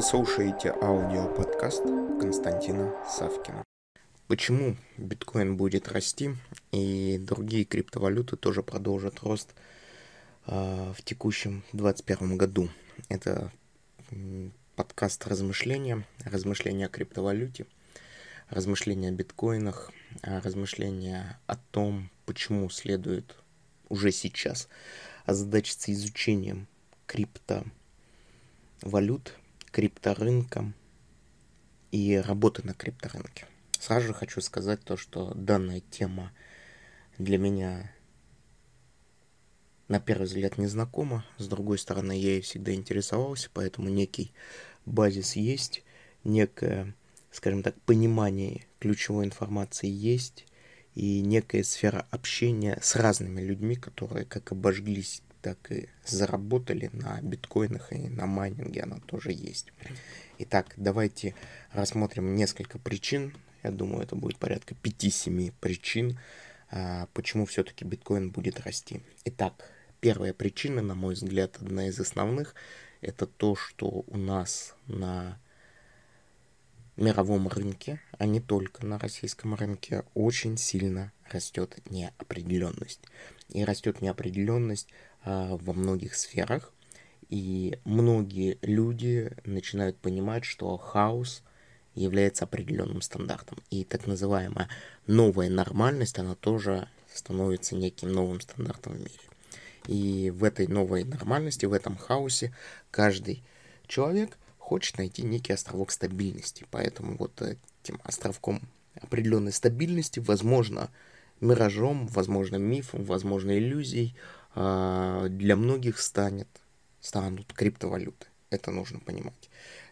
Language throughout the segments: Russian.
Вы слушаете аудиоподкаст Константина Савкина. Почему биткоин будет расти и другие криптовалюты тоже продолжат рост э, в текущем 2021 году? Это подкаст размышления, размышления о криптовалюте, размышления о биткоинах, размышления о том, почему следует уже сейчас озадачиться изучением криптовалют, крипторынком и работы на крипторынке. Сразу же хочу сказать то, что данная тема для меня на первый взгляд незнакома. С другой стороны, я ей всегда интересовался, поэтому некий базис есть, некое, скажем так, понимание ключевой информации есть, и некая сфера общения с разными людьми, которые как обожглись так и заработали на биткоинах и на майнинге, она тоже есть. Итак, давайте рассмотрим несколько причин. Я думаю, это будет порядка 5-7 причин, а, почему все-таки биткоин будет расти. Итак, первая причина, на мой взгляд, одна из основных, это то, что у нас на мировом рынке, а не только на российском рынке, очень сильно растет неопределенность. И растет неопределенность а, во многих сферах. И многие люди начинают понимать, что хаос является определенным стандартом. И так называемая новая нормальность, она тоже становится неким новым стандартом в мире. И в этой новой нормальности, в этом хаосе каждый человек хочет найти некий островок стабильности. Поэтому вот этим островком определенной стабильности, возможно, миражом, возможно, мифом, возможно, иллюзией – а, для многих станет, станут криптовалюты. Это нужно понимать.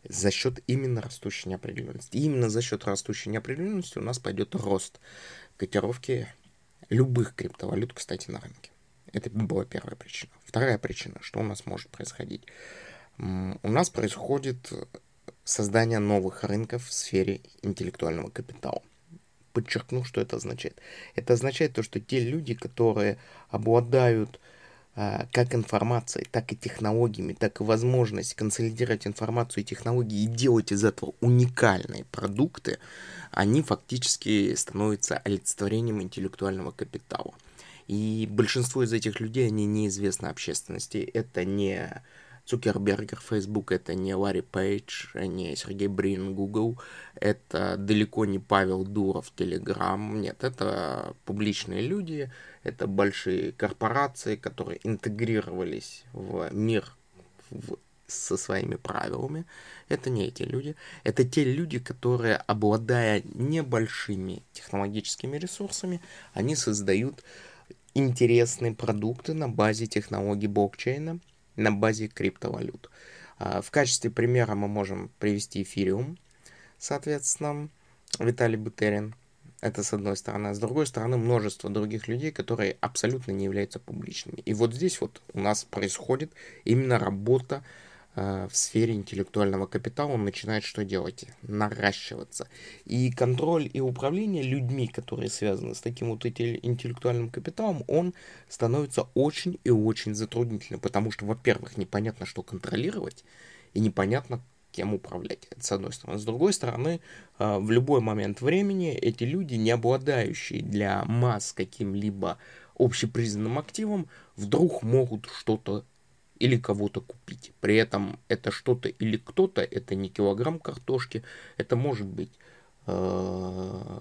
За счет именно растущей неопределенности. И именно за счет растущей неопределенности у нас пойдет рост котировки любых криптовалют, кстати, на рынке. Это была первая причина. Вторая причина, что у нас может происходить. У нас происходит создание новых рынков в сфере интеллектуального капитала подчеркну, что это означает. Это означает то, что те люди, которые обладают а, как информацией, так и технологиями, так и возможность консолидировать информацию и технологии и делать из этого уникальные продукты, они фактически становятся олицетворением интеллектуального капитала. И большинство из этих людей, они неизвестны общественности. Это не Цукербергер Facebook, это не Ларри Пейдж, не Сергей Брин Google, это далеко не Павел Дуров Telegram, нет, это публичные люди, это большие корпорации, которые интегрировались в мир в, со своими правилами. Это не эти люди. Это те люди, которые, обладая небольшими технологическими ресурсами, они создают интересные продукты на базе технологий блокчейна, на базе криптовалют. А, в качестве примера мы можем привести эфириум, соответственно, Виталий Бутерин. Это с одной стороны. А с другой стороны, множество других людей, которые абсолютно не являются публичными. И вот здесь вот у нас происходит именно работа в сфере интеллектуального капитала он начинает что делать? Наращиваться. И контроль и управление людьми, которые связаны с таким вот интеллектуальным капиталом, он становится очень и очень затруднительным, потому что, во-первых, непонятно, что контролировать, и непонятно, кем управлять. Это с одной стороны. С другой стороны, э, в любой момент времени эти люди, не обладающие для масс каким-либо общепризнанным активом, вдруг могут что-то или кого-то купить. При этом это что-то или кто-то, это не килограмм картошки, это может быть э,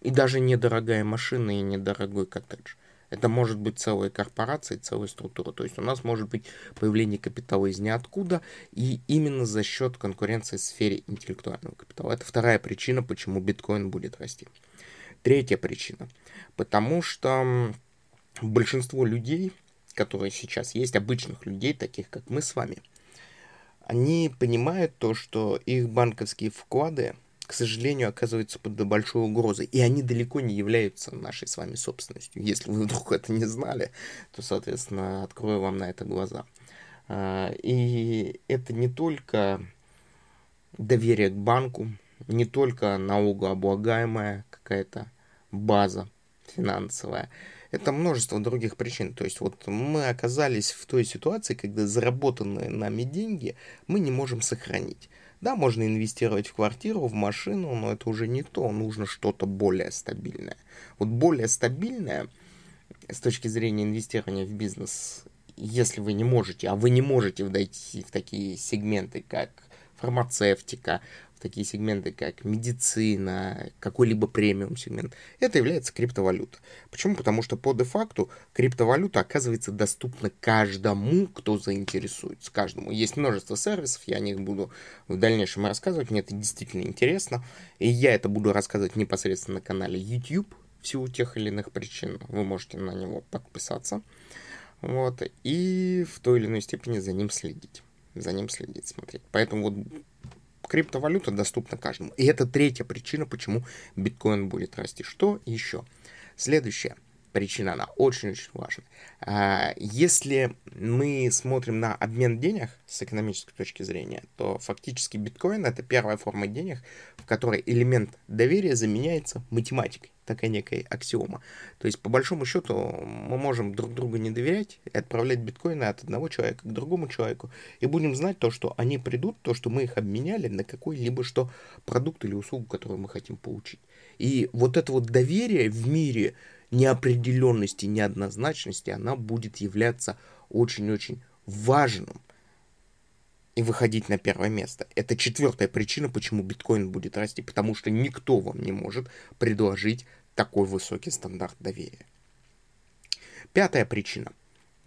и даже недорогая машина и недорогой коттедж. Это может быть целая корпорация, целая структура. То есть у нас может быть появление капитала из ниоткуда, и именно за счет конкуренции в сфере интеллектуального капитала. Это вторая причина, почему биткоин будет расти. Третья причина. Потому что большинство людей, которые сейчас есть, обычных людей, таких как мы с вами, они понимают то, что их банковские вклады, к сожалению, оказываются под большой угрозой, и они далеко не являются нашей с вами собственностью. Если вы вдруг это не знали, то, соответственно, открою вам на это глаза. А, и это не только доверие к банку, не только налогооблагаемая какая-то база финансовая, это множество других причин. То есть вот мы оказались в той ситуации, когда заработанные нами деньги мы не можем сохранить. Да, можно инвестировать в квартиру, в машину, но это уже не то, нужно что-то более стабильное. Вот более стабильное с точки зрения инвестирования в бизнес, если вы не можете, а вы не можете войти в такие сегменты, как фармацевтика, такие сегменты, как медицина, какой-либо премиум сегмент, это является криптовалюта. Почему? Потому что по де-факту криптовалюта оказывается доступна каждому, кто заинтересуется. Каждому. Есть множество сервисов, я о них буду в дальнейшем рассказывать, мне это действительно интересно. И я это буду рассказывать непосредственно на канале YouTube, в силу тех или иных причин. Вы можете на него подписаться. Вот, и в той или иной степени за ним следить. За ним следить, смотреть. Поэтому вот криптовалюта доступна каждому. И это третья причина, почему биткоин будет расти. Что еще? Следующая причина, она очень-очень важна. А, если мы смотрим на обмен денег с экономической точки зрения, то фактически биткоин это первая форма денег, в которой элемент доверия заменяется математикой такая некая аксиома. То есть, по большому счету, мы можем друг другу не доверять и отправлять биткоины от одного человека к другому человеку, и будем знать то, что они придут, то, что мы их обменяли на какой-либо что продукт или услугу, которую мы хотим получить. И вот это вот доверие в мире неопределенности, неоднозначности, она будет являться очень-очень важным и выходить на первое место. Это четвертая причина, почему биткоин будет расти, потому что никто вам не может предложить такой высокий стандарт доверия. Пятая причина.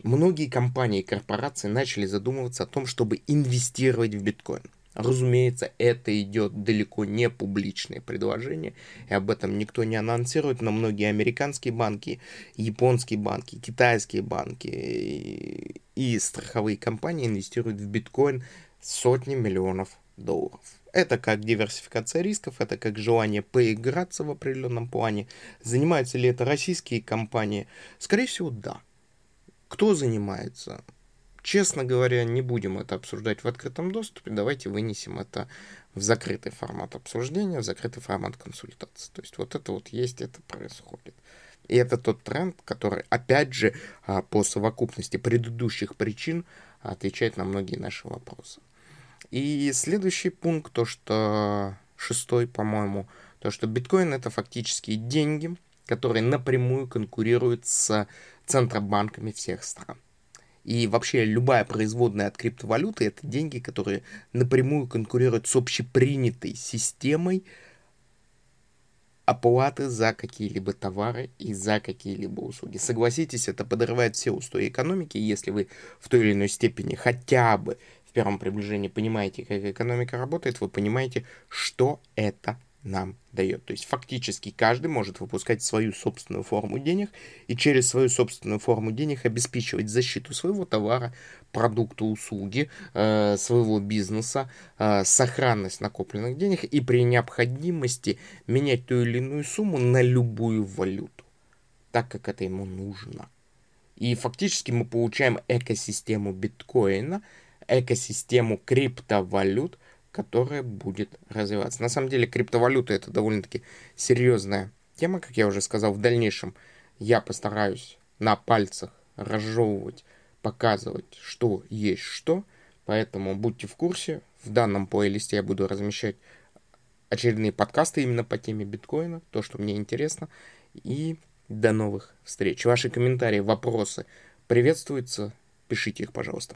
Многие компании и корпорации начали задумываться о том, чтобы инвестировать в биткоин. Разумеется, это идет далеко не публичное предложение, и об этом никто не анонсирует, но многие американские банки, японские банки, китайские банки и, страховые компании инвестируют в биткоин сотни миллионов долларов. Это как диверсификация рисков, это как желание поиграться в определенном плане. Занимаются ли это российские компании? Скорее всего, да. Кто занимается? Честно говоря, не будем это обсуждать в открытом доступе. Давайте вынесем это в закрытый формат обсуждения, в закрытый формат консультации. То есть вот это вот есть, это происходит. И это тот тренд, который, опять же, а, по совокупности предыдущих причин отвечает на многие наши вопросы. И следующий пункт, то что шестой, по-моему, то что биткоин это фактически деньги, которые напрямую конкурируют с центробанками всех стран. И вообще любая производная от криптовалюты это деньги, которые напрямую конкурируют с общепринятой системой оплаты за какие-либо товары и за какие-либо услуги. Согласитесь, это подрывает все устои экономики, если вы в той или иной степени хотя бы в первом приближении понимаете, как экономика работает, вы понимаете, что это нам дает. То есть фактически каждый может выпускать свою собственную форму денег и через свою собственную форму денег обеспечивать защиту своего товара, продукта, услуги, э, своего бизнеса, э, сохранность накопленных денег и при необходимости менять ту или иную сумму на любую валюту, так как это ему нужно. И фактически мы получаем экосистему биткоина – экосистему криптовалют, которая будет развиваться. На самом деле криптовалюта это довольно-таки серьезная тема, как я уже сказал. В дальнейшем я постараюсь на пальцах разжевывать, показывать, что есть что. Поэтому будьте в курсе. В данном плейлисте я буду размещать очередные подкасты именно по теме биткоина, то, что мне интересно. И до новых встреч. Ваши комментарии, вопросы приветствуются. Пишите их, пожалуйста.